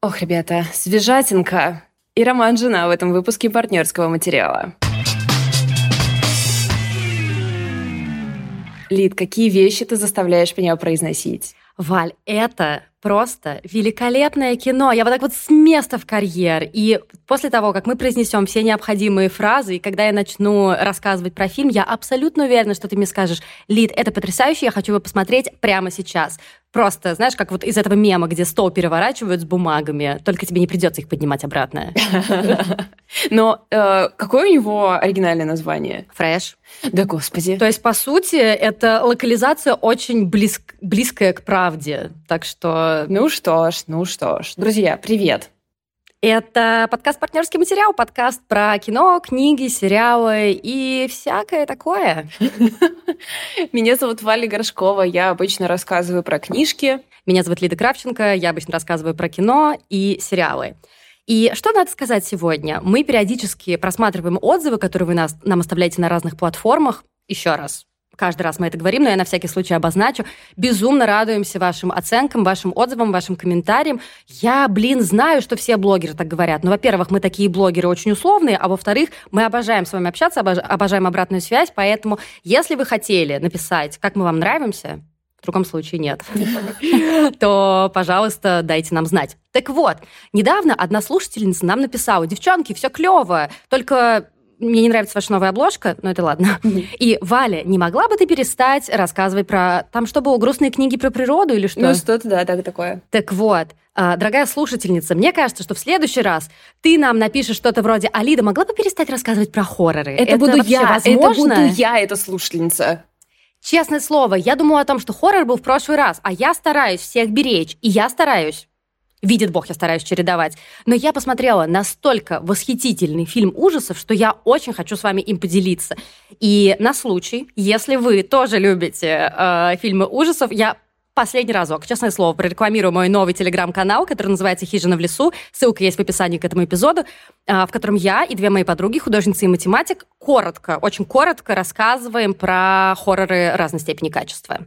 Ох, ребята, свежатинка. И роман «Жена» в этом выпуске партнерского материала. Лид, какие вещи ты заставляешь меня произносить? Валь, это просто великолепное кино. Я вот так вот с места в карьер. И после того, как мы произнесем все необходимые фразы, и когда я начну рассказывать про фильм, я абсолютно уверена, что ты мне скажешь, Лид, это потрясающе, я хочу его посмотреть прямо сейчас. Просто, знаешь, как вот из этого мема, где стол переворачивают с бумагами, только тебе не придется их поднимать обратно. Но э, какое у него оригинальное название? Фреш. Да господи. То есть, по сути, это локализация очень близк, близкая к правде. Так что... Ну что ж, ну что ж. Друзья, привет. Это подкаст «Партнерский материал», подкаст про кино, книги, сериалы и всякое такое. Меня зовут Валя Горшкова, я обычно рассказываю про книжки. Меня зовут Лида Кравченко, я обычно рассказываю про кино и сериалы. И что надо сказать сегодня? Мы периодически просматриваем отзывы, которые вы нас, нам оставляете на разных платформах. Еще раз, каждый раз мы это говорим, но я на всякий случай обозначу. Безумно радуемся вашим оценкам, вашим отзывам, вашим комментариям. Я, блин, знаю, что все блогеры так говорят. Ну, во-первых, мы такие блогеры очень условные, а во-вторых, мы обожаем с вами общаться, обожаем обратную связь, поэтому если вы хотели написать, как мы вам нравимся, в другом случае нет, то, пожалуйста, дайте нам знать. Так вот, недавно одна слушательница нам написала, девчонки, все клево, только мне не нравится ваша новая обложка, но это ладно. И, Валя, не могла бы ты перестать рассказывать про... Там что было, грустные книги про природу или что? Ну, что-то, да, так такое. Так вот, а, дорогая слушательница, мне кажется, что в следующий раз ты нам напишешь что-то вроде «Алида, могла бы перестать рассказывать про хорроры?» Это, это буду я, возможно? это буду я, эта слушательница. Честное слово, я думала о том, что хоррор был в прошлый раз, а я стараюсь всех беречь, и я стараюсь Видит Бог, я стараюсь чередовать. Но я посмотрела настолько восхитительный фильм ужасов, что я очень хочу с вами им поделиться. И на случай, если вы тоже любите э, фильмы ужасов, я последний разок, честное слово, прорекламирую мой новый телеграм-канал, который называется «Хижина в лесу». Ссылка есть в описании к этому эпизоду, а, в котором я и две мои подруги, художница и математик, коротко, очень коротко рассказываем про хорроры разной степени качества.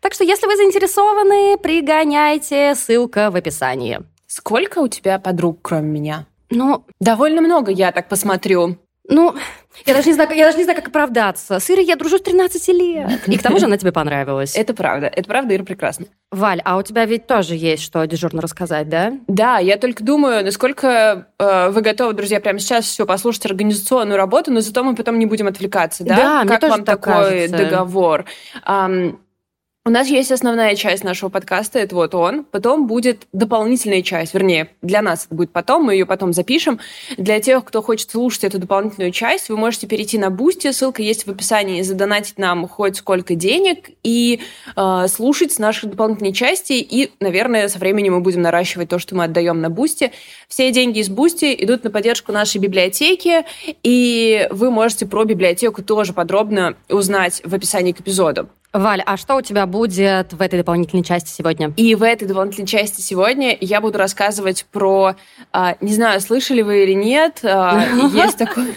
Так что, если вы заинтересованы, пригоняйте, ссылка в описании. Сколько у тебя подруг, кроме меня? Ну, довольно много, я так посмотрю. Ну, я даже не знаю, я даже не знаю, как оправдаться. С Ирой я дружу с 13 лет. И к тому же она тебе понравилась. Это правда. Это правда, Ира прекрасна. Валь, а у тебя ведь тоже есть что дежурно рассказать, да? Да, я только думаю, насколько э, вы готовы, друзья, прямо сейчас все послушать организационную работу, но зато мы потом не будем отвлекаться, да? Да, как мне тоже вам так такой кажется. договор? Um, у нас есть основная часть нашего подкаста, это вот он. Потом будет дополнительная часть, вернее, для нас это будет потом, мы ее потом запишем. Для тех, кто хочет слушать эту дополнительную часть, вы можете перейти на Бусти, ссылка есть в описании, задонатить нам хоть сколько денег и э, слушать наши дополнительные части. И, наверное, со временем мы будем наращивать то, что мы отдаем на Бусти. Все деньги из Бусти идут на поддержку нашей библиотеки, и вы можете про библиотеку тоже подробно узнать в описании к эпизоду. Валь, а что у тебя будет в этой дополнительной части сегодня? И в этой дополнительной части сегодня я буду рассказывать про, а, не знаю, слышали вы или нет, а, есть такой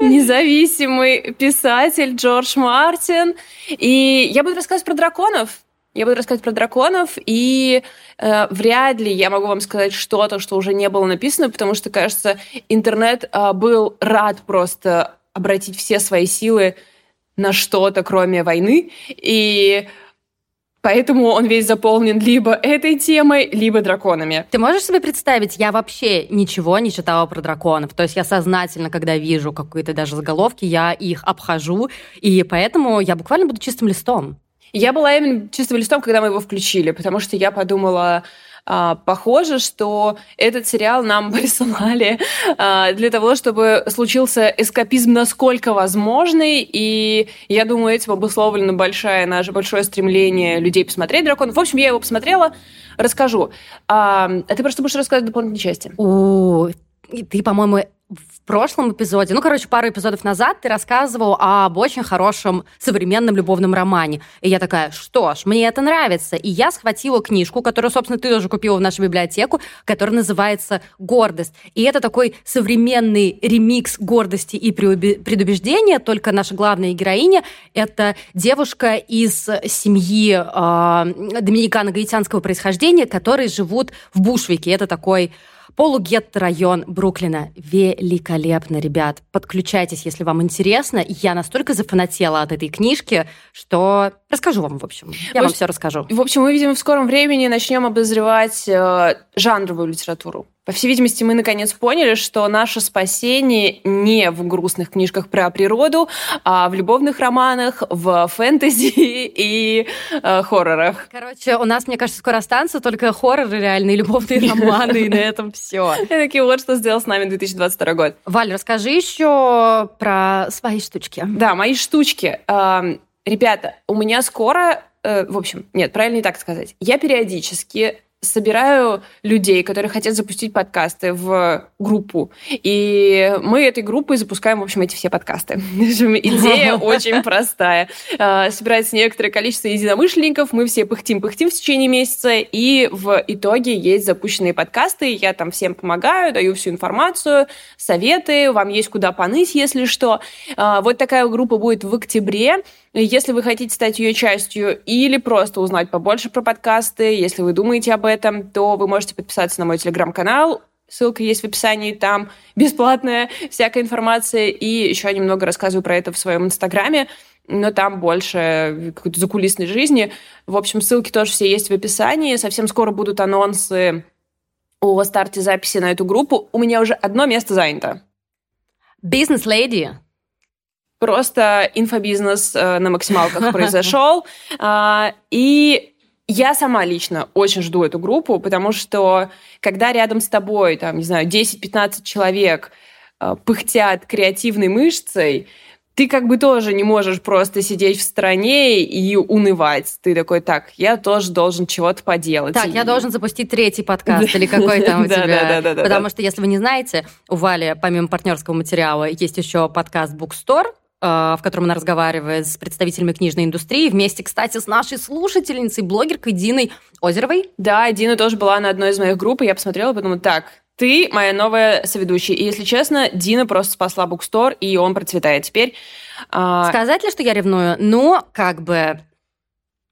независимый писатель Джордж Мартин, и я буду рассказывать про драконов. Я буду рассказывать про драконов, и э, вряд ли я могу вам сказать что-то, что уже не было написано, потому что, кажется, интернет э, был рад просто обратить все свои силы на что-то, кроме войны, и Поэтому он весь заполнен либо этой темой, либо драконами. Ты можешь себе представить, я вообще ничего не читала про драконов. То есть я сознательно, когда вижу какие-то даже заголовки, я их обхожу, и поэтому я буквально буду чистым листом. Я была именно чистым листом, когда мы его включили, потому что я подумала, а, похоже, что этот сериал нам присылали а, для того, чтобы случился эскапизм насколько возможный, и я думаю, этим обусловлено большое наше большое стремление людей посмотреть «Драконов». В общем, я его посмотрела, расскажу. А, а ты просто будешь рассказывать дополнительные части. О, ты, по-моему, в прошлом эпизоде, ну, короче, пару эпизодов назад ты рассказывал об очень хорошем современном любовном романе. И я такая, что ж, мне это нравится. И я схватила книжку, которую, собственно, ты тоже купила в нашу библиотеку, которая называется «Гордость». И это такой современный ремикс гордости и предубеждения, только наша главная героиня — это девушка из семьи э, доминикано-гаитянского происхождения, которые живут в Бушвике. Это такой Полугетто-район Бруклина. Великолепно, ребят. Подключайтесь, если вам интересно. Я настолько зафанатела от этой книжки, что расскажу вам, в общем. Я в вам все расскажу. В общем, мы, видимо, в скором времени начнем обозревать э, жанровую литературу. По всей видимости, мы наконец поняли, что наше спасение не в грустных книжках про природу, а в любовных романах, в фэнтези и э, хоррорах. Короче, у нас, мне кажется, скоро останутся только хорроры реальные, любовные романы, и на этом все. И такие вот, что сделал с нами 2022 год. Валь, расскажи еще про свои штучки. Да, мои штучки. Ребята, у меня скоро э, в общем, нет, правильно не так сказать. Я периодически собираю людей, которые хотят запустить подкасты в группу. И мы этой группой запускаем, в общем, эти все подкасты. Идея очень простая. А, собирается некоторое количество единомышленников, мы все пыхтим-пыхтим в течение месяца, и в итоге есть запущенные подкасты, я там всем помогаю, даю всю информацию, советы, вам есть куда поныть, если что. А, вот такая группа будет в октябре. Если вы хотите стать ее частью или просто узнать побольше про подкасты, если вы думаете об этом, то вы можете подписаться на мой телеграм-канал. Ссылка есть в описании, там бесплатная всякая информация. И еще немного рассказываю про это в своем инстаграме, но там больше какой-то закулисной жизни. В общем, ссылки тоже все есть в описании. Совсем скоро будут анонсы о старте записи на эту группу. У меня уже одно место занято. Бизнес-леди просто инфобизнес э, на максималках произошел. А, и я сама лично очень жду эту группу, потому что когда рядом с тобой, там, не знаю, 10-15 человек э, пыхтят креативной мышцей, ты как бы тоже не можешь просто сидеть в стороне и унывать. Ты такой, так, я тоже должен чего-то поделать. Так, я должен запустить третий подкаст или какой там у тебя. Потому что, если вы не знаете, у Вали, помимо партнерского материала, есть еще подкаст Bookstore, Э, в котором она разговаривает с представителями книжной индустрии, вместе, кстати, с нашей слушательницей, блогеркой Диной Озеровой. Да, Дина тоже была на одной из моих групп, и я посмотрела, подумала, так, ты моя новая соведущая. И, если честно, Дина просто спасла Букстор, и он процветает теперь. А, Сказать ли, что я ревную? Ну, как бы...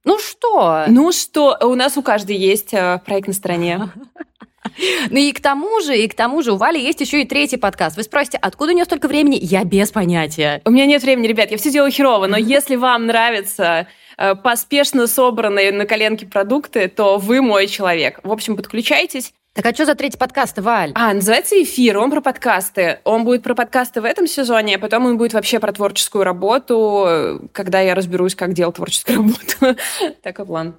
Ну что? Ну что? У нас у каждой есть э, проект на стороне. Ну и к тому же, и к тому же у Вали есть еще и третий подкаст. Вы спросите, откуда у нее столько времени? Я без понятия. У меня нет времени, ребят, я все делаю херово, но если вам нравятся э, поспешно собранные на коленке продукты, то вы мой человек. В общем, подключайтесь. Так а что за третий подкаст, Валь? А, называется «Эфир», он про подкасты. Он будет про подкасты в этом сезоне, а потом он будет вообще про творческую работу, когда я разберусь, как делать творческую работу. Такой план.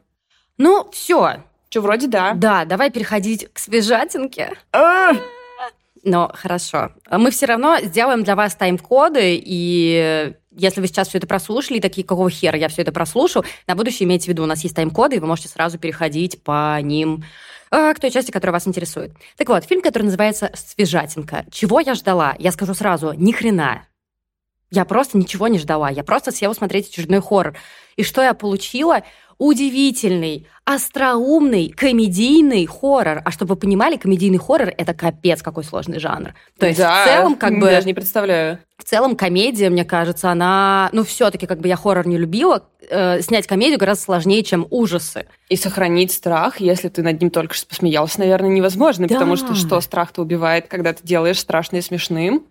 Ну, все. Что, вроде да. Да, давай переходить к свежатинке. А! Но хорошо. Мы все равно сделаем для вас тайм-коды, и если вы сейчас все это прослушали, такие, какого хера я все это прослушал, на будущее имейте в виду, у нас есть тайм-коды, и вы можете сразу переходить по ним а, к той части, которая вас интересует. Так вот, фильм, который называется «Свежатинка». Чего я ждала? Я скажу сразу, ни хрена. Я просто ничего не ждала. Я просто села смотреть очередной хоррор. И что я получила? Удивительный, остроумный, комедийный хоррор. А чтобы вы понимали, комедийный хоррор — это капец какой сложный жанр. То есть да, в целом как бы... даже не представляю. В целом комедия, мне кажется, она... Ну, все таки как бы я хоррор не любила. Э, снять комедию гораздо сложнее, чем ужасы. И сохранить страх, если ты над ним только что посмеялся, наверное, невозможно. Да. Потому что что страх-то убивает, когда ты делаешь страшное смешным?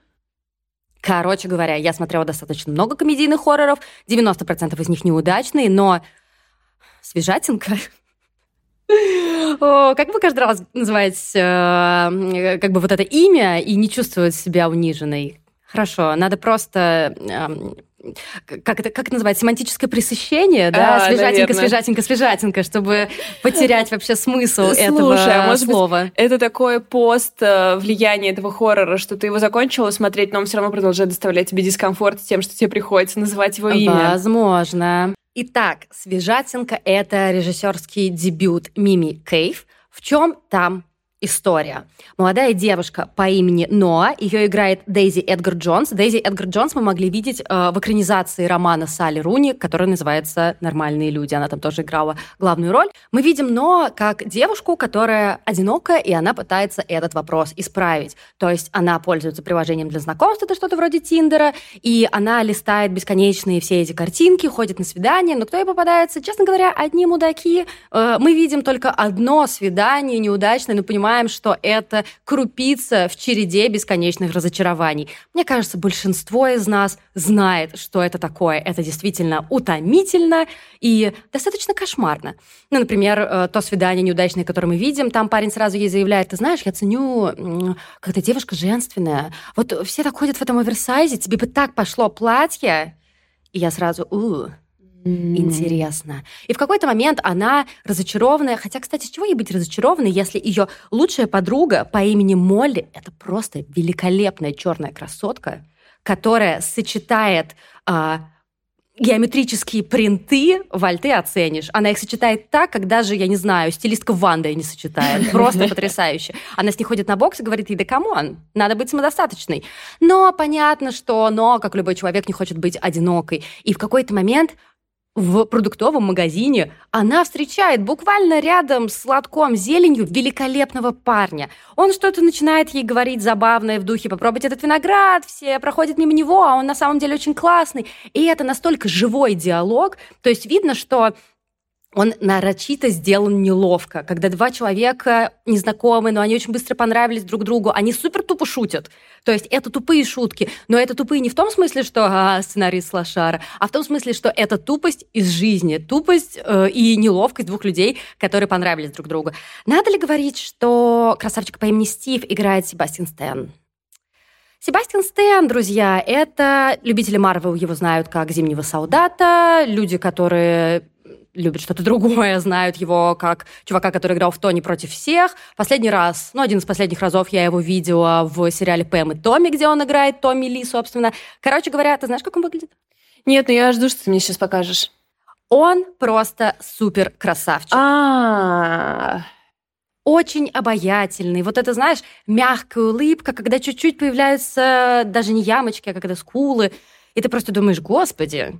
Короче говоря, я смотрела достаточно много комедийных хорроров, 90% из них неудачные, но свежатинка. Как вы каждый раз называете э, как бы вот это имя и не чувствовать себя униженной? Хорошо, надо просто э, как это, как это называется, семантическое пресыщение, да, а, свежатинка, наверное. свежатинка, свежатинка, чтобы потерять вообще смысл Слушай, этого а может слова. Быть, это такой пост э, влияния этого хоррора, что ты его закончила смотреть, но он все равно продолжает доставлять тебе дискомфорт тем, что тебе приходится называть его имя. Возможно. Итак, «Свежатинка» — это режиссерский дебют Мими Кейв. В чем там история. Молодая девушка по имени Ноа, ее играет Дейзи Эдгар Джонс. Дейзи Эдгар Джонс мы могли видеть э, в экранизации романа Салли Руни, который называется «Нормальные люди». Она там тоже играла главную роль. Мы видим Ноа как девушку, которая одинокая, и она пытается этот вопрос исправить. То есть она пользуется приложением для знакомств, это что-то вроде Тиндера, и она листает бесконечные все эти картинки, ходит на свидания, но кто ей попадается? Честно говоря, одни мудаки. Э, мы видим только одно свидание неудачное, но понимаем, понимаем, что это крупица в череде бесконечных разочарований. Мне кажется, большинство из нас знает, что это такое. Это действительно утомительно и достаточно кошмарно. Ну, например, э, то свидание неудачное, которое мы видим, там парень сразу ей заявляет, ты знаешь, я ценю, когда девушка женственная. Вот все так ходят в этом оверсайзе, тебе бы так пошло платье. И я сразу, у, Интересно. И в какой-то момент она разочарованная, хотя, кстати, с чего ей быть разочарованной, если ее лучшая подруга по имени Молли это просто великолепная черная красотка, которая сочетает а, геометрические принты, Валь, ты оценишь. Она их сочетает так, как даже, я не знаю, стилистка Ванда не сочетает. Просто потрясающе. Она с ней ходит на бокс и говорит ей, да come on, надо быть самодостаточной. Но понятно, что но, как любой человек, не хочет быть одинокой. И в какой-то момент в продуктовом магазине она встречает буквально рядом с лотком зеленью великолепного парня. Он что-то начинает ей говорить забавное в духе «попробуйте этот виноград», все проходят мимо него, а он на самом деле очень классный. И это настолько живой диалог, то есть видно, что он нарочито сделан неловко, когда два человека незнакомые, но они очень быстро понравились друг другу, они супер тупо шутят. То есть это тупые шутки, но это тупые не в том смысле, что а, сценарист Лошара, а в том смысле, что это тупость из жизни, тупость э, и неловкость двух людей, которые понравились друг другу. Надо ли говорить, что красавчик по имени Стив играет Себастьян Стэн? Себастьян Стэн, друзья, это любители Марвел его знают как Зимнего солдата, люди, которые любят что-то другое, знают его как чувака, который играл в Тони против всех. Последний раз, ну, один из последних разов я его видела в сериале Пэм и Томми, где он играет Томми Ли, собственно. Короче говоря, ты знаешь, как он выглядит? Нет, но ну я жду, что ты мне сейчас покажешь. Он просто супер красавчик. А, очень обаятельный. Вот это, знаешь, мягкая улыбка, когда чуть-чуть появляются даже не ямочки, а когда скулы. И ты просто думаешь, господи,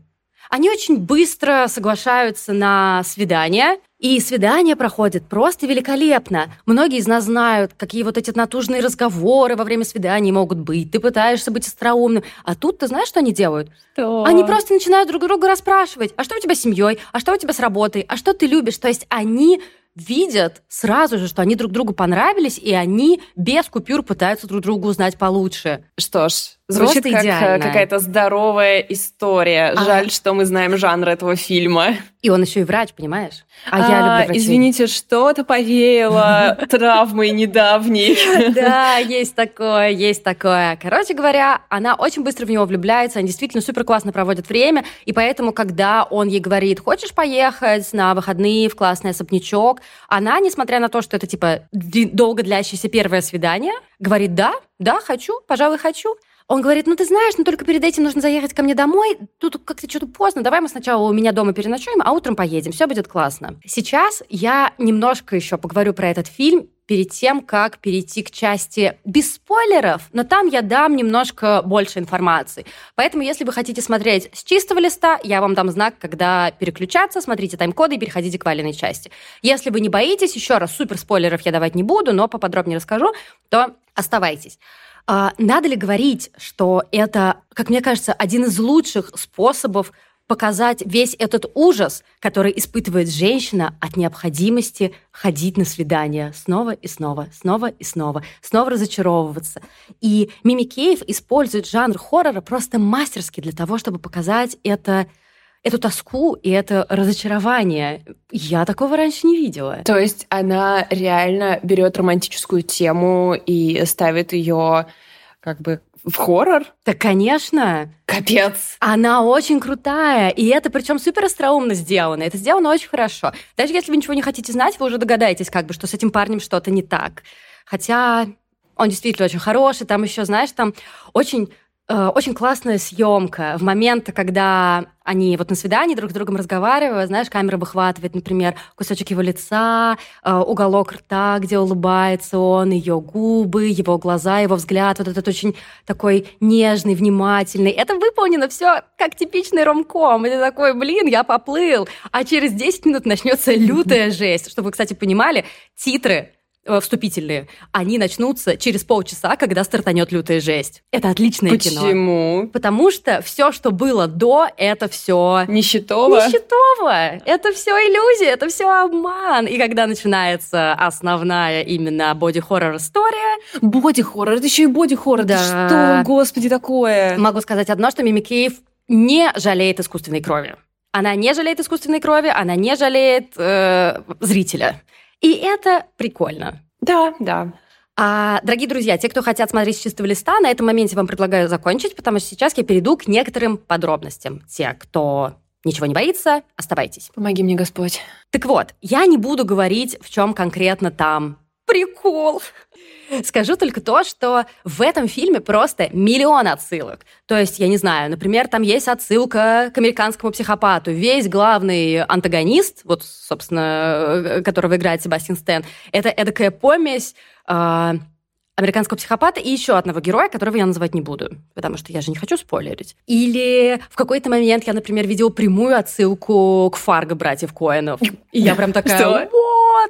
они очень быстро соглашаются на свидание, и свидание проходит просто великолепно. Многие из нас знают, какие вот эти натужные разговоры во время свиданий могут быть. Ты пытаешься быть остроумным. А тут ты знаешь, что они делают? Что? Они просто начинают друг друга расспрашивать. А что у тебя с семьей? А что у тебя с работой? А что ты любишь? То есть они видят сразу же, что они друг другу понравились, и они без купюр пытаются друг друга узнать получше. Что ж, звучит Просто как э, идеально. какая-то здоровая история. А... Жаль, что мы знаем жанр этого фильма. И он еще и врач, понимаешь? А, а я люблю врачей. Извините, что-то повеяло травмой недавней. Да, есть такое, есть такое. Короче говоря, она очень быстро в него влюбляется, они действительно супер классно проводят время, и поэтому, когда он ей говорит, хочешь поехать на выходные в классный особнячок, она, несмотря на то, что это типа долго длящееся первое свидание, говорит, да, да, хочу, пожалуй, хочу. Он говорит, ну ты знаешь, но только перед этим нужно заехать ко мне домой. Тут как-то что-то поздно. Давай мы сначала у меня дома переночуем, а утром поедем. Все будет классно. Сейчас я немножко еще поговорю про этот фильм перед тем, как перейти к части без спойлеров, но там я дам немножко больше информации. Поэтому, если вы хотите смотреть с чистого листа, я вам дам знак, когда переключаться, смотрите тайм-коды и переходите к валенной части. Если вы не боитесь, еще раз, супер спойлеров я давать не буду, но поподробнее расскажу, то оставайтесь. А надо ли говорить, что это, как мне кажется, один из лучших способов показать весь этот ужас, который испытывает женщина от необходимости ходить на свидания снова и снова, снова и снова, снова разочаровываться. И Мими Кейв использует жанр хоррора просто мастерски для того, чтобы показать это эту тоску и это разочарование. Я такого раньше не видела. То есть она реально берет романтическую тему и ставит ее как бы в хоррор? Да, конечно. Капец. Она очень крутая, и это причем супер остроумно сделано. Это сделано очень хорошо. Даже если вы ничего не хотите знать, вы уже догадаетесь, как бы, что с этим парнем что-то не так. Хотя он действительно очень хороший. Там еще, знаешь, там очень очень классная съемка в момент, когда они вот на свидании друг с другом разговаривают, знаешь, камера выхватывает, например, кусочек его лица, э, уголок рта, где улыбается он, ее губы, его глаза, его взгляд, вот этот очень такой нежный, внимательный. Это выполнено все как типичный ромком. Ты такой, блин, я поплыл. А через 10 минут начнется лютая жесть. Чтобы вы, кстати, понимали, титры Э, вступительные, они начнутся через полчаса, когда стартанет лютая жесть. Это отличное Почему? кино. Почему? Потому что все, что было до, это все нищетово. Нищетово. Это все иллюзия, это все обман. И когда начинается основная именно боди-хоррор история. Боди-хоррор, это еще и боди-хоррор. Да. что, господи, такое? Могу сказать одно, что Мими Кейв не жалеет искусственной крови. Она не жалеет искусственной крови, она не жалеет э, зрителя. И это прикольно. Да, да. А, дорогие друзья, те, кто хотят смотреть с чистого листа, на этом моменте вам предлагаю закончить, потому что сейчас я перейду к некоторым подробностям. Те, кто ничего не боится, оставайтесь. Помоги мне, Господь. Так вот, я не буду говорить, в чем конкретно там прикол. Скажу только то, что в этом фильме просто миллион отсылок. То есть, я не знаю, например, там есть отсылка к американскому психопату. Весь главный антагонист, вот, собственно, э, которого играет Себастьян Стэн, это эдакая помесь э, американского психопата и еще одного героя, которого я называть не буду, потому что я же не хочу спойлерить. Или в какой-то момент я, например, видела прямую отсылку к Фарго братьев Коэнов. И я прям такая,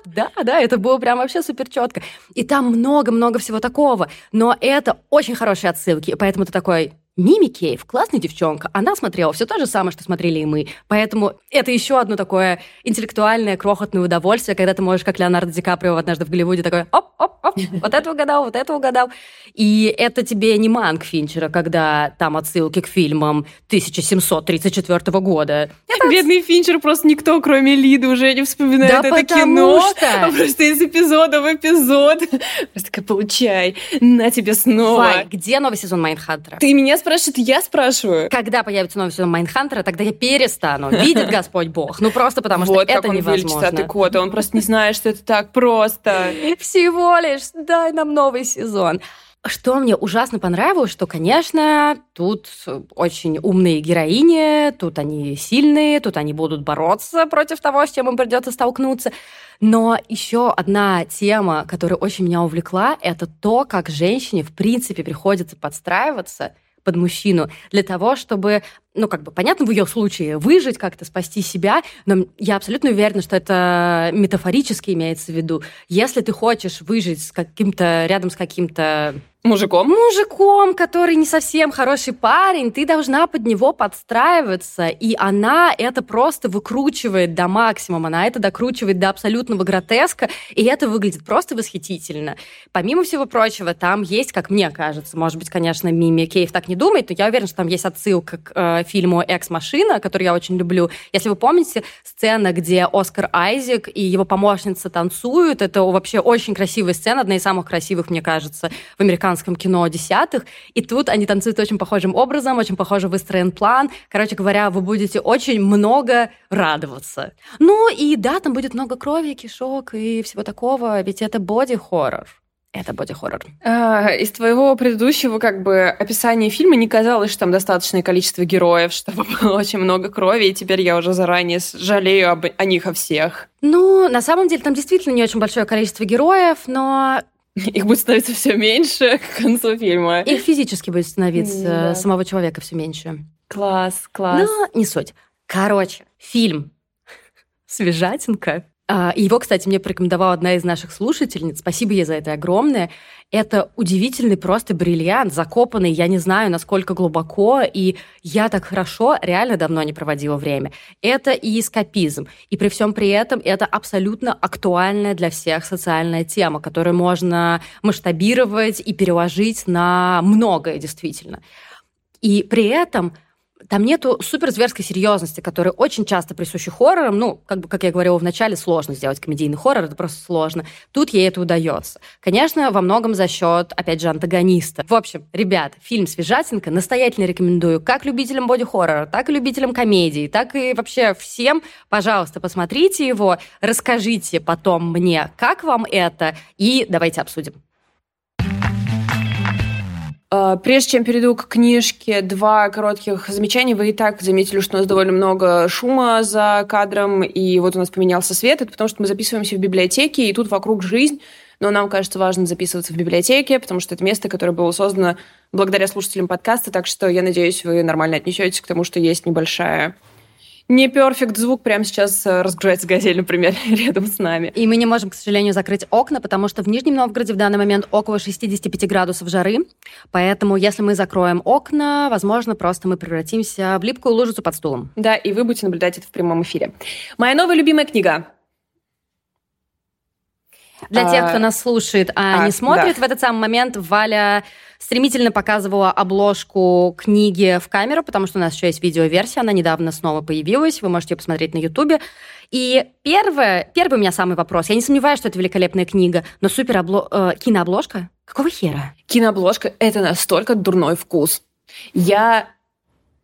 да, да, это было прям вообще супер четко. И там много-много всего такого, но это очень хорошие отсылки, поэтому ты такой, Мими Кейв, классная девчонка, она смотрела все то же самое, что смотрели и мы. Поэтому это еще одно такое интеллектуальное, крохотное удовольствие, когда ты можешь, как Леонардо Ди Каприо однажды в Голливуде, такой оп-оп-оп, вот это угадал, вот это угадал. И это тебе не Манк Финчера, когда там отсылки к фильмам 1734 года. Это... Бедный Финчер просто никто, кроме Лиды, уже не вспоминает да это кино. Что... Просто из эпизода в эпизод. Просто такая, получай, на тебе снова. Вай, где новый сезон Майндхантера? Ты меня спрашивает, я спрашиваю. Когда появится новый сезон Майндхантера, тогда я перестану. Видит Господь Бог. Ну просто потому что вот это невозможно. Вот кота, он просто не знает, что это так просто. Всего лишь дай нам новый сезон. Что мне ужасно понравилось, что, конечно, тут очень умные героини, тут они сильные, тут они будут бороться против того, с чем им придется столкнуться. Но еще одна тема, которая очень меня увлекла, это то, как женщине, в принципе, приходится подстраиваться – под мужчину для того, чтобы, ну, как бы, понятно, в ее случае выжить, как-то спасти себя, но я абсолютно уверена, что это метафорически имеется в виду. Если ты хочешь выжить с каким-то, рядом с каким-то Мужиком? Мужиком, который не совсем хороший парень, ты должна под него подстраиваться, и она это просто выкручивает до максимума, она это докручивает до абсолютного гротеска, и это выглядит просто восхитительно. Помимо всего прочего, там есть, как мне кажется, может быть, конечно, Мими Кейв так не думает, но я уверена, что там есть отсылка к э, фильму «Экс-машина», который я очень люблю. Если вы помните, сцена, где Оскар Айзек и его помощница танцуют, это вообще очень красивая сцена, одна из самых красивых, мне кажется, в американском американском кино десятых, и тут они танцуют очень похожим образом, очень похоже выстроен план. Короче говоря, вы будете очень много радоваться. Ну и да, там будет много крови, кишок и всего такого, ведь это боди-хоррор это боди-хоррор. А, из твоего предыдущего как бы описания фильма не казалось, что там достаточное количество героев, чтобы было очень много крови, и теперь я уже заранее жалею об, о них, о всех. Ну, на самом деле, там действительно не очень большое количество героев, но их будет становиться все меньше к концу фильма. Их физически будет становиться да. самого человека все меньше. Класс, класс. Но не суть. Короче, фильм «Свежатинка» его, кстати, мне порекомендовала одна из наших слушательниц. Спасибо ей за это огромное. Это удивительный просто бриллиант, закопанный, я не знаю, насколько глубоко, и я так хорошо реально давно не проводила время. Это и эскапизм, и при всем при этом это абсолютно актуальная для всех социальная тема, которую можно масштабировать и переложить на многое действительно. И при этом там нету суперзверской серьезности, которая очень часто присуща хоррорам. Ну, как бы, как я говорила в начале, сложно сделать комедийный хоррор, это просто сложно. Тут ей это удается. Конечно, во многом за счет, опять же, антагониста. В общем, ребят, фильм «Свежатинка» настоятельно рекомендую как любителям боди-хоррора, так и любителям комедии, так и вообще всем. Пожалуйста, посмотрите его, расскажите потом мне, как вам это, и давайте обсудим. А, прежде чем перейду к книжке, два коротких замечания. Вы и так заметили, что у нас довольно много шума за кадром, и вот у нас поменялся свет. Это потому, что мы записываемся в библиотеке, и тут вокруг жизнь. Но нам кажется важно записываться в библиотеке, потому что это место, которое было создано благодаря слушателям подкаста, так что я надеюсь, вы нормально отнесетесь к тому, что есть небольшая не перфект звук прямо сейчас э, разгружается газель, например, рядом с нами. И мы не можем, к сожалению, закрыть окна, потому что в Нижнем Новгороде в данный момент около 65 градусов жары. Поэтому, если мы закроем окна, возможно, просто мы превратимся в липкую лужицу под стулом. Да, и вы будете наблюдать это в прямом эфире. Моя новая любимая книга для тех, кто а, нас слушает, а, а не смотрит, да. в этот самый момент Валя стремительно показывала обложку книги в камеру, потому что у нас еще есть видеоверсия, она недавно снова появилась, вы можете ее посмотреть на Ютубе. И первое, первый у меня самый вопрос. Я не сомневаюсь, что это великолепная книга, но супер обло... э, кинообложка? Какого хера? Кинообложка — это настолько дурной вкус. Я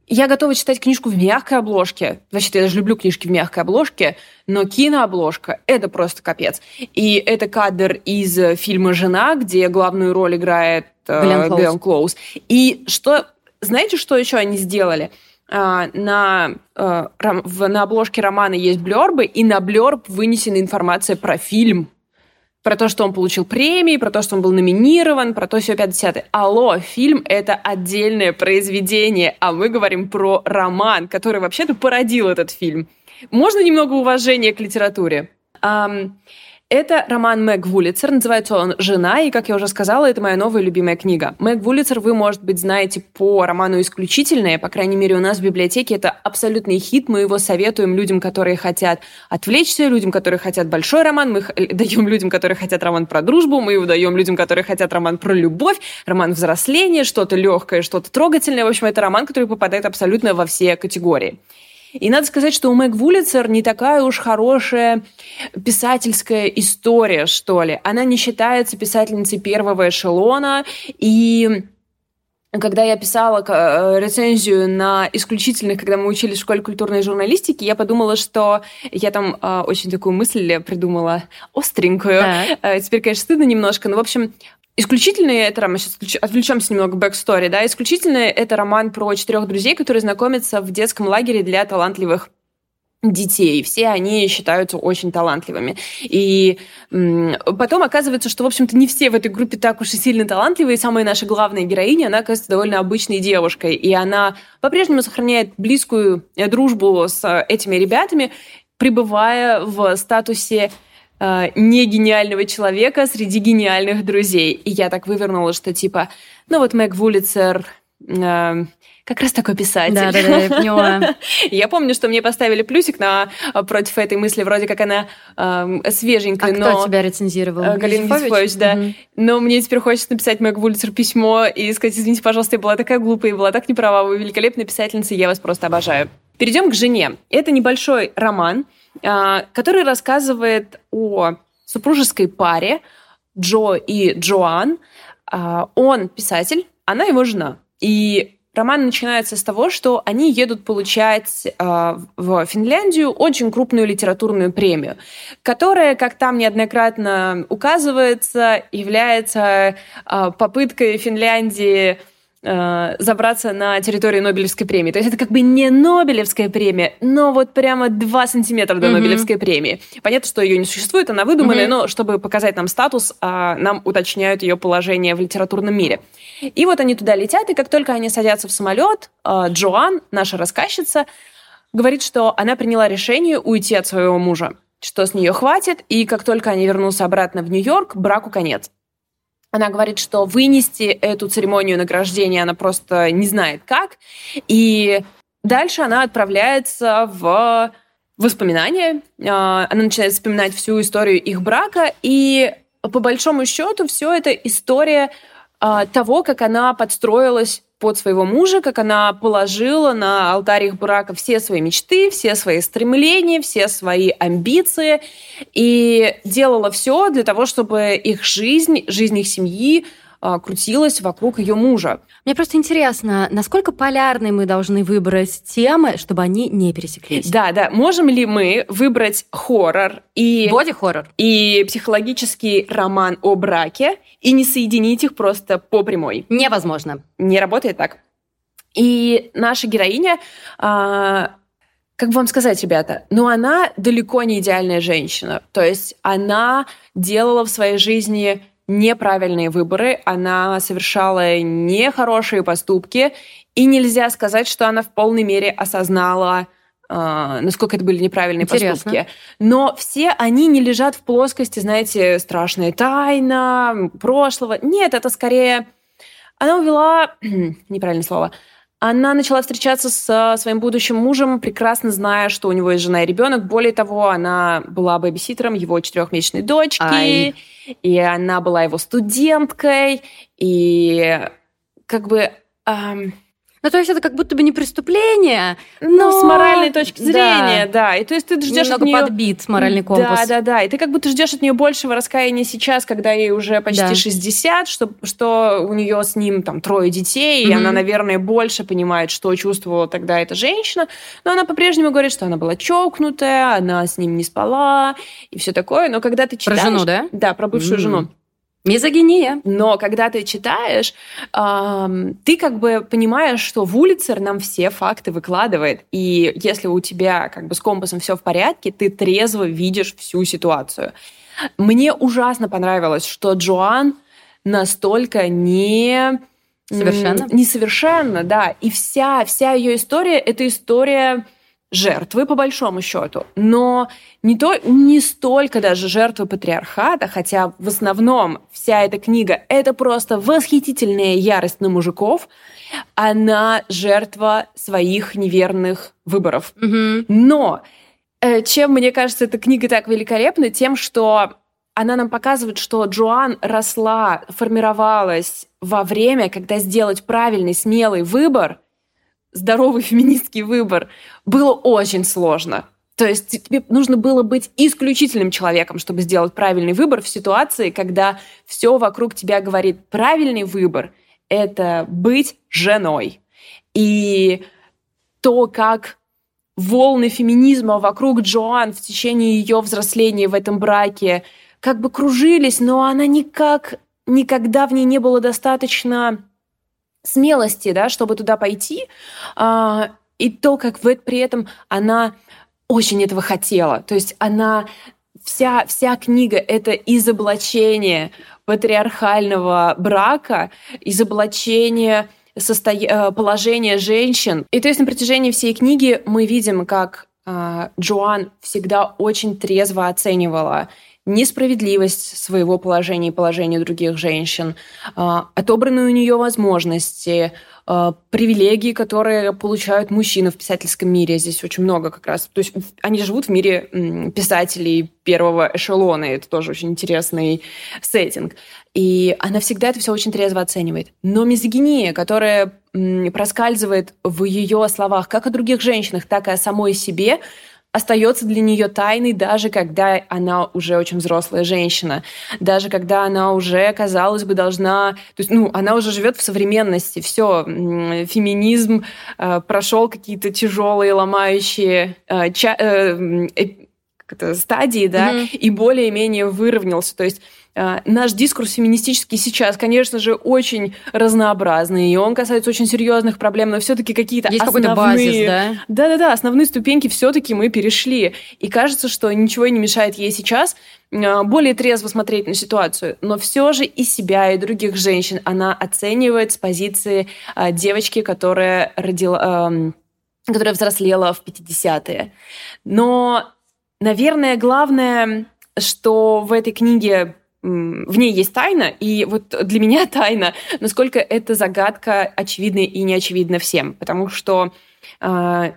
я готова читать книжку в мягкой обложке. Значит, я даже люблю книжки в мягкой обложке, но кинообложка — это просто капец. И это кадр из фильма «Жена», где главную роль играет э, Глен Клоуз. И что... Знаете, что еще они сделали? Uh, на, uh, в, на обложке романа есть блербы, и на блерб вынесена информация про фильм про то, что он получил премии, про то, что он был номинирован, про то, все 50 Алло, фильм — это отдельное произведение, а мы говорим про роман, который вообще-то породил этот фильм. Можно немного уважения к литературе? Um, это роман Мэг Вулицер, называется он «Жена», и, как я уже сказала, это моя новая любимая книга. Мэг Вулицер вы, может быть, знаете по роману «Исключительное», по крайней мере, у нас в библиотеке это абсолютный хит, мы его советуем людям, которые хотят отвлечься, людям, которые хотят большой роман, мы даем людям, которые хотят роман про дружбу, мы его даем людям, которые хотят роман про любовь, роман взросления, что-то легкое, что-то трогательное. В общем, это роман, который попадает абсолютно во все категории. И надо сказать, что у Мэг Вулицер не такая уж хорошая писательская история, что ли. Она не считается писательницей первого эшелона, и когда я писала э, рецензию на исключительных, когда мы учились в школе культурной журналистики, я подумала, что я там э, очень такую мысль придумала остренькую. Да. Э, теперь, конечно, стыдно немножко, но, в общем, Исключительные это роман, сейчас отвлечемся немного backstory, да, исключительные это роман про четырех друзей, которые знакомятся в детском лагере для талантливых детей. Все они считаются очень талантливыми. И потом оказывается, что, в общем-то, не все в этой группе так уж и сильно талантливые. Самая наша главная героиня, она, оказывается, довольно обычной девушкой. И она по-прежнему сохраняет близкую э, дружбу с этими ребятами, пребывая в статусе э, не гениального человека среди гениальных друзей. И я так вывернула, что типа, ну вот Мэг Вулицер э, как раз такой писатель. Да, да, да, я поняла. Я помню, что мне поставили плюсик на, э, против этой мысли, вроде как она э, свеженькая, а но... кто тебя рецензировал? Э, Галина Юзефович, да. Угу. Но мне теперь хочется написать Мэг Вулицер письмо и сказать, извините, пожалуйста, я была такая глупая, я была так неправа, вы великолепная писательница, я вас просто обожаю. Перейдем к «Жене». Это небольшой роман, который рассказывает о супружеской паре Джо и Джоан. А, он писатель, она его жена. И роман начинается с того, что они едут получать э, в Финляндию очень крупную литературную премию, которая, как там неоднократно указывается, является попыткой Финляндии э, забраться на территорию Нобелевской премии. То есть это как бы не Нобелевская премия, но вот прямо два сантиметра до mm-hmm. Нобелевской премии. Понятно, что ее не существует, она выдуманная, mm-hmm. но чтобы показать нам статус, э, нам уточняют ее положение в литературном мире. И вот они туда летят, и как только они садятся в самолет, э, Джоан, наша рассказчица, говорит, что она приняла решение уйти от своего мужа, что с нее хватит, и как только они вернутся обратно в Нью-Йорк, браку конец. Она говорит, что вынести эту церемонию награждения она просто не знает как. И дальше она отправляется в воспоминания. А, она начинает вспоминать всю историю их брака. И по большому счету все это история а, того, как она подстроилась под своего мужа, как она положила на алтарь их брака все свои мечты, все свои стремления, все свои амбиции и делала все для того, чтобы их жизнь, жизнь их семьи крутилась вокруг ее мужа. Мне просто интересно, насколько полярной мы должны выбрать темы, чтобы они не пересеклись? Да, да. Можем ли мы выбрать хоррор и... Боди-хоррор. И психологический роман о браке и не соединить их просто по прямой? Невозможно. Не работает так. И наша героиня... А, как бы вам сказать, ребята, но она далеко не идеальная женщина. То есть она делала в своей жизни неправильные выборы, она совершала нехорошие поступки, и нельзя сказать, что она в полной мере осознала, э, насколько это были неправильные Интересно. поступки. Но все они не лежат в плоскости, знаете, страшная тайна прошлого. Нет, это скорее... Она увела... неправильное слово она начала встречаться с своим будущим мужем, прекрасно зная, что у него есть жена и ребенок. Более того, она была бэбиситером его четырехмесячной дочки, Ай. и она была его студенткой, и как бы эм, ну, то есть это как будто бы не преступление, но... Ну, с моральной точки зрения, да. да. И то есть ты ждешь Немного от нее... подбит моральный компас. Да, да, да. И ты как будто ждешь от нее большего раскаяния сейчас, когда ей уже почти да. 60, что, что у нее с ним там трое детей, mm-hmm. и она, наверное, больше понимает, что чувствовала тогда эта женщина. Но она по-прежнему говорит, что она была чокнутая, она с ним не спала и все такое. Но когда ты читаешь... Про жену, да? Да, про бывшую mm-hmm. жену. Мизогиния. Но когда ты читаешь, эм, ты как бы понимаешь, что Вулицер нам все факты выкладывает. И если у тебя как бы с компасом все в порядке, ты трезво видишь всю ситуацию. Мне ужасно понравилось, что Джоан настолько не... Совершенно? Несовершенно, да. И вся, вся ее история — это история жертвы, по большому счету, но не, то, не столько даже жертвы патриархата, хотя в основном вся эта книга — это просто восхитительная ярость на мужиков, она жертва своих неверных выборов. Mm-hmm. Но э, чем, мне кажется, эта книга так великолепна, тем, что она нам показывает, что Джоан росла, формировалась во время, когда сделать правильный, смелый выбор — здоровый феминистский выбор было очень сложно. То есть тебе нужно было быть исключительным человеком, чтобы сделать правильный выбор в ситуации, когда все вокруг тебя говорит правильный выбор — это быть женой. И то, как волны феминизма вокруг Джоан в течение ее взросления в этом браке как бы кружились, но она никак, никогда в ней не было достаточно смелости, да, чтобы туда пойти, а, и то, как при этом она очень этого хотела. То есть она вся, вся книга — это изоблачение патриархального брака, изоблачение состо... Э, положения женщин. И то есть на протяжении всей книги мы видим, как э, Джоан всегда очень трезво оценивала несправедливость своего положения и положения других женщин, а, отобранные у нее возможности, а, привилегии, которые получают мужчины в писательском мире. Здесь очень много как раз. То есть они живут в мире писателей первого эшелона. Это тоже очень интересный сеттинг. И она всегда это все очень трезво оценивает. Но мизогиния, которая проскальзывает в ее словах как о других женщинах, так и о самой себе, остается для нее тайной, даже когда она уже очень взрослая женщина, даже когда она уже, казалось бы, должна, то есть, ну, она уже живет в современности, все, феминизм э, прошел какие-то тяжелые, ломающие э, ча- э, э, стадии, да, mm-hmm. и более-менее выровнялся, то есть наш дискурс феминистический сейчас, конечно же, очень разнообразный, и он касается очень серьезных проблем, но все-таки какие-то Есть основные... какой-то базис, да? Да-да-да, основные ступеньки все-таки мы перешли. И кажется, что ничего не мешает ей сейчас а, более трезво смотреть на ситуацию, но все же и себя, и других женщин она оценивает с позиции а, девочки, которая родила, которая взрослела в 50-е. Но, наверное, главное, что в этой книге в ней есть тайна, и вот для меня тайна, насколько эта загадка очевидна и не очевидна всем. Потому что э,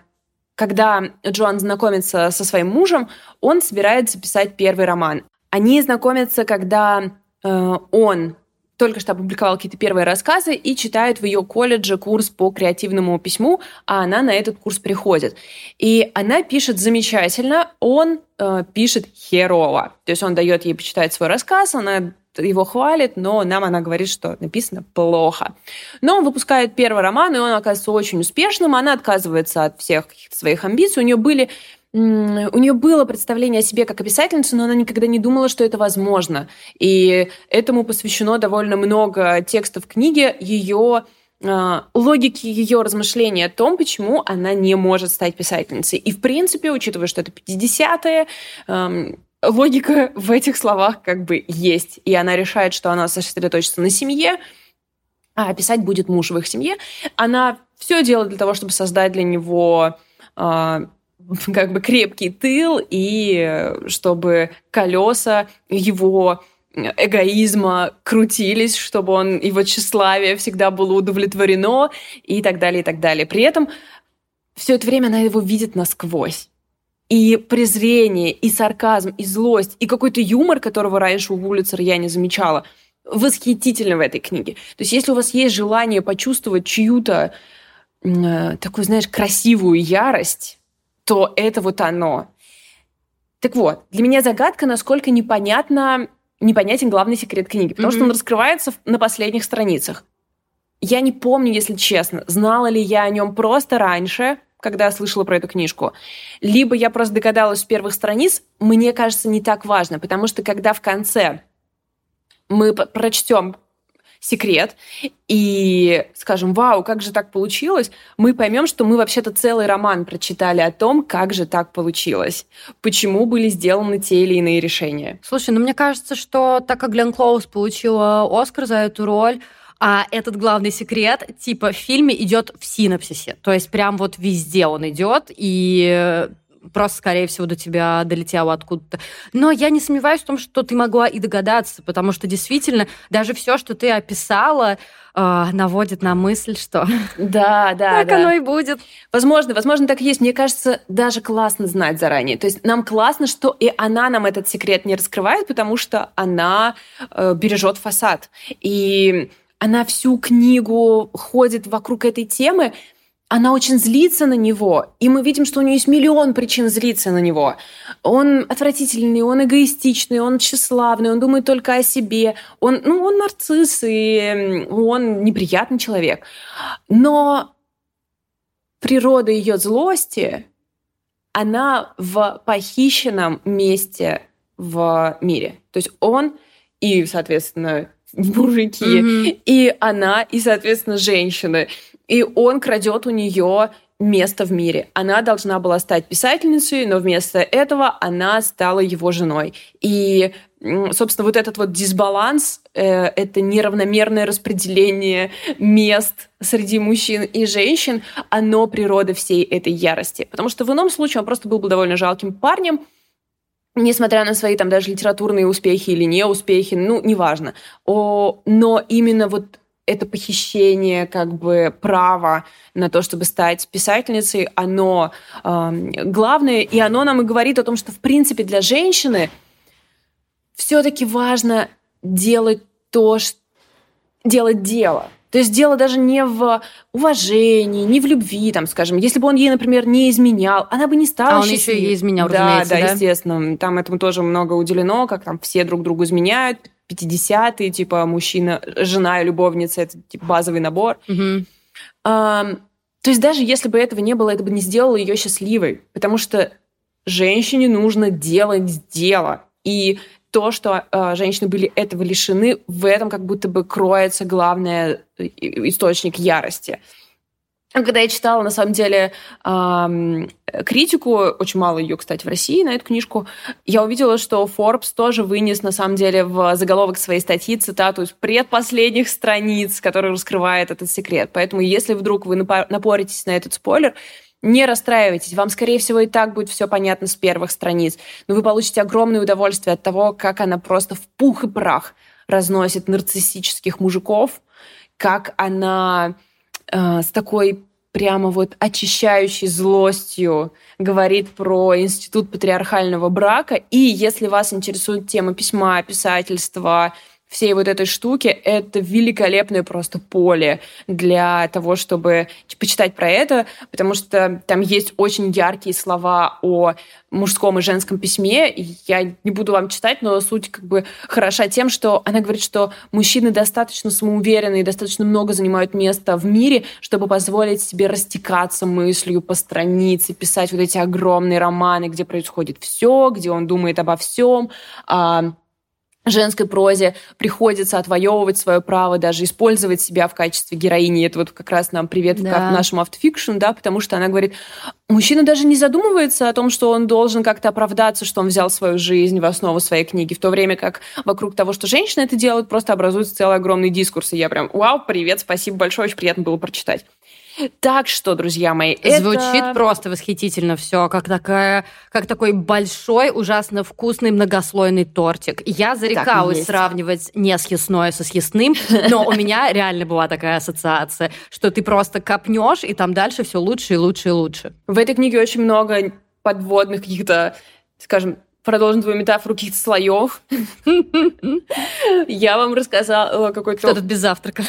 когда Джоан знакомится со своим мужем, он собирается писать первый роман. Они знакомятся, когда э, он только что опубликовал какие-то первые рассказы и читает в ее колледже курс по креативному письму, а она на этот курс приходит. И она пишет замечательно, он э, пишет херово. То есть он дает ей почитать свой рассказ, она его хвалит, но нам она говорит, что написано плохо. Но он выпускает первый роман, и он оказывается очень успешным. Она отказывается от всех своих амбиций. У нее были у нее было представление о себе как о писательнице, но она никогда не думала, что это возможно. И этому посвящено довольно много текстов книги, ее а, логики ее размышления о том, почему она не может стать писательницей. И, в принципе, учитывая, что это 50-е, логика в этих словах как бы есть. И она решает, что она сосредоточится на семье, а писать будет муж в их семье. Она все делает для того, чтобы создать для него а, как бы крепкий тыл и чтобы колеса его эгоизма крутились, чтобы он, его тщеславие всегда было удовлетворено и так далее, и так далее. При этом все это время она его видит насквозь. И презрение, и сарказм, и злость, и какой-то юмор, которого раньше у Вулицера я не замечала, восхитительно в этой книге. То есть если у вас есть желание почувствовать чью-то э, такую, знаешь, красивую ярость, то это вот оно. Так вот, для меня загадка, насколько непонятно, непонятен главный секрет книги, потому mm-hmm. что он раскрывается на последних страницах. Я не помню, если честно, знала ли я о нем просто раньше, когда слышала про эту книжку, либо я просто догадалась с первых страниц, мне кажется, не так важно, потому что когда в конце мы прочтем секрет и скажем, вау, как же так получилось, мы поймем, что мы вообще-то целый роман прочитали о том, как же так получилось, почему были сделаны те или иные решения. Слушай, ну мне кажется, что так как Глен Клоуз получила Оскар за эту роль, а этот главный секрет, типа, в фильме идет в синапсисе. То есть прям вот везде он идет, и просто, скорее всего, до тебя долетело откуда-то. Но я не сомневаюсь в том, что ты могла и догадаться, потому что действительно даже все, что ты описала, э, наводит на мысль, что да, да, так да. оно и будет. Возможно, возможно, так и есть. Мне кажется, даже классно знать заранее. То есть нам классно, что и она нам этот секрет не раскрывает, потому что она э, бережет фасад. И она всю книгу ходит вокруг этой темы, она очень злится на него, и мы видим, что у нее есть миллион причин злиться на него. Он отвратительный, он эгоистичный, он тщеславный, он думает только о себе, он, ну, он нарцисс, и он неприятный человек. Но природа ее злости, она в похищенном месте в мире. То есть он и, соответственно, мужики, mm-hmm. и она, и, соответственно, женщины. И он крадет у нее место в мире. Она должна была стать писательницей, но вместо этого она стала его женой. И, собственно, вот этот вот дисбаланс, э, это неравномерное распределение мест среди мужчин и женщин, оно природа всей этой ярости. Потому что в ином случае он просто был бы довольно жалким парнем, несмотря на свои там даже литературные успехи или неуспехи, ну, неважно. О, но именно вот это похищение как бы права на то, чтобы стать писательницей, оно э, главное, и оно нам и говорит о том, что в принципе для женщины все-таки важно делать то, что делать дело. То есть дело даже не в уважении, не в любви, там, скажем. Если бы он ей, например, не изменял, она бы не стала А он еще и изменял, да, разумеется, да? да, естественно. Там этому тоже много уделено, как там все друг другу изменяют. 50-е, типа мужчина, жена и любовница, это типа базовый набор. Угу. А, то есть даже если бы этого не было, это бы не сделало ее счастливой, потому что женщине нужно делать дело. И то, что э, женщины были этого лишены, в этом как будто бы кроется главный источник ярости. Когда я читала, на самом деле, эм, критику, очень мало ее, кстати, в России на эту книжку, я увидела, что Forbes тоже вынес, на самом деле, в заголовок своей статьи цитату из предпоследних страниц, который раскрывает этот секрет. Поэтому, если вдруг вы напоритесь на этот спойлер, не расстраивайтесь, вам, скорее всего, и так будет все понятно с первых страниц, но вы получите огромное удовольствие от того, как она просто в пух и прах разносит нарциссических мужиков, как она э, с такой прямо вот очищающей злостью говорит про институт патриархального брака. И если вас интересует тема письма, писательства, всей вот этой штуки, это великолепное просто поле для того, чтобы почитать про это, потому что там есть очень яркие слова о мужском и женском письме. Я не буду вам читать, но суть как бы хороша тем, что она говорит, что мужчины достаточно самоуверенные, достаточно много занимают места в мире, чтобы позволить себе растекаться мыслью по странице, писать вот эти огромные романы, где происходит все, где он думает обо всем, а, женской прозе приходится отвоевывать свое право, даже использовать себя в качестве героини. Это вот как раз нам привет да. к нашему автофикшн, да, потому что она говорит, мужчина даже не задумывается о том, что он должен как-то оправдаться, что он взял свою жизнь в основу своей книги, в то время как вокруг того, что женщины это делают, просто образуется целый огромный дискурс. И я прям, вау, привет, спасибо большое, очень приятно было прочитать. Так что, друзья мои, Звучит это... просто восхитительно все, как, такая, как такой большой, ужасно вкусный многослойный тортик. Я зарекалась сравнивать не съестное со съестным, но у меня реально была такая ассоциация, что ты просто копнешь, и там дальше все лучше и лучше и лучше. В этой книге очень много подводных каких-то, скажем, продолжим твою метафору каких-то слоев. Я вам рассказала какой-то... Кто тут без завтрака?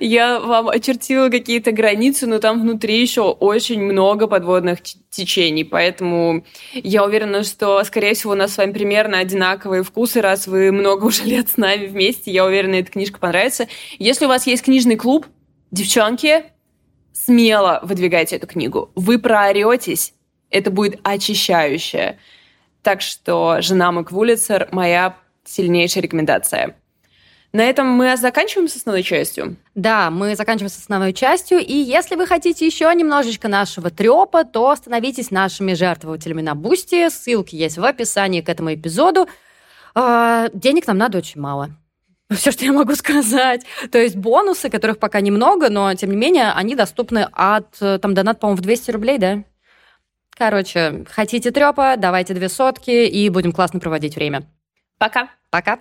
Я вам очертила какие-то границы, но там внутри еще очень много подводных течений, поэтому я уверена, что, скорее всего, у нас с вами примерно одинаковые вкусы, раз вы много уже лет с нами вместе. Я уверена, эта книжка понравится. Если у вас есть книжный клуб, девчонки, смело выдвигайте эту книгу. Вы прооретесь, это будет очищающее. Так что «Жена Мег Вулицер» — моя сильнейшая рекомендация. На этом мы заканчиваем с основной частью. Да, мы заканчиваем с основной частью. И если вы хотите еще немножечко нашего трепа, то становитесь нашими жертвователями на Бусти. Ссылки есть в описании к этому эпизоду. А, денег нам надо очень мало. Все, что я могу сказать. То есть бонусы, которых пока немного, но тем не менее они доступны от э, там донат, по-моему, в 200 рублей, да? Короче, хотите трепа, давайте две сотки и будем классно проводить время. Пока. Пока.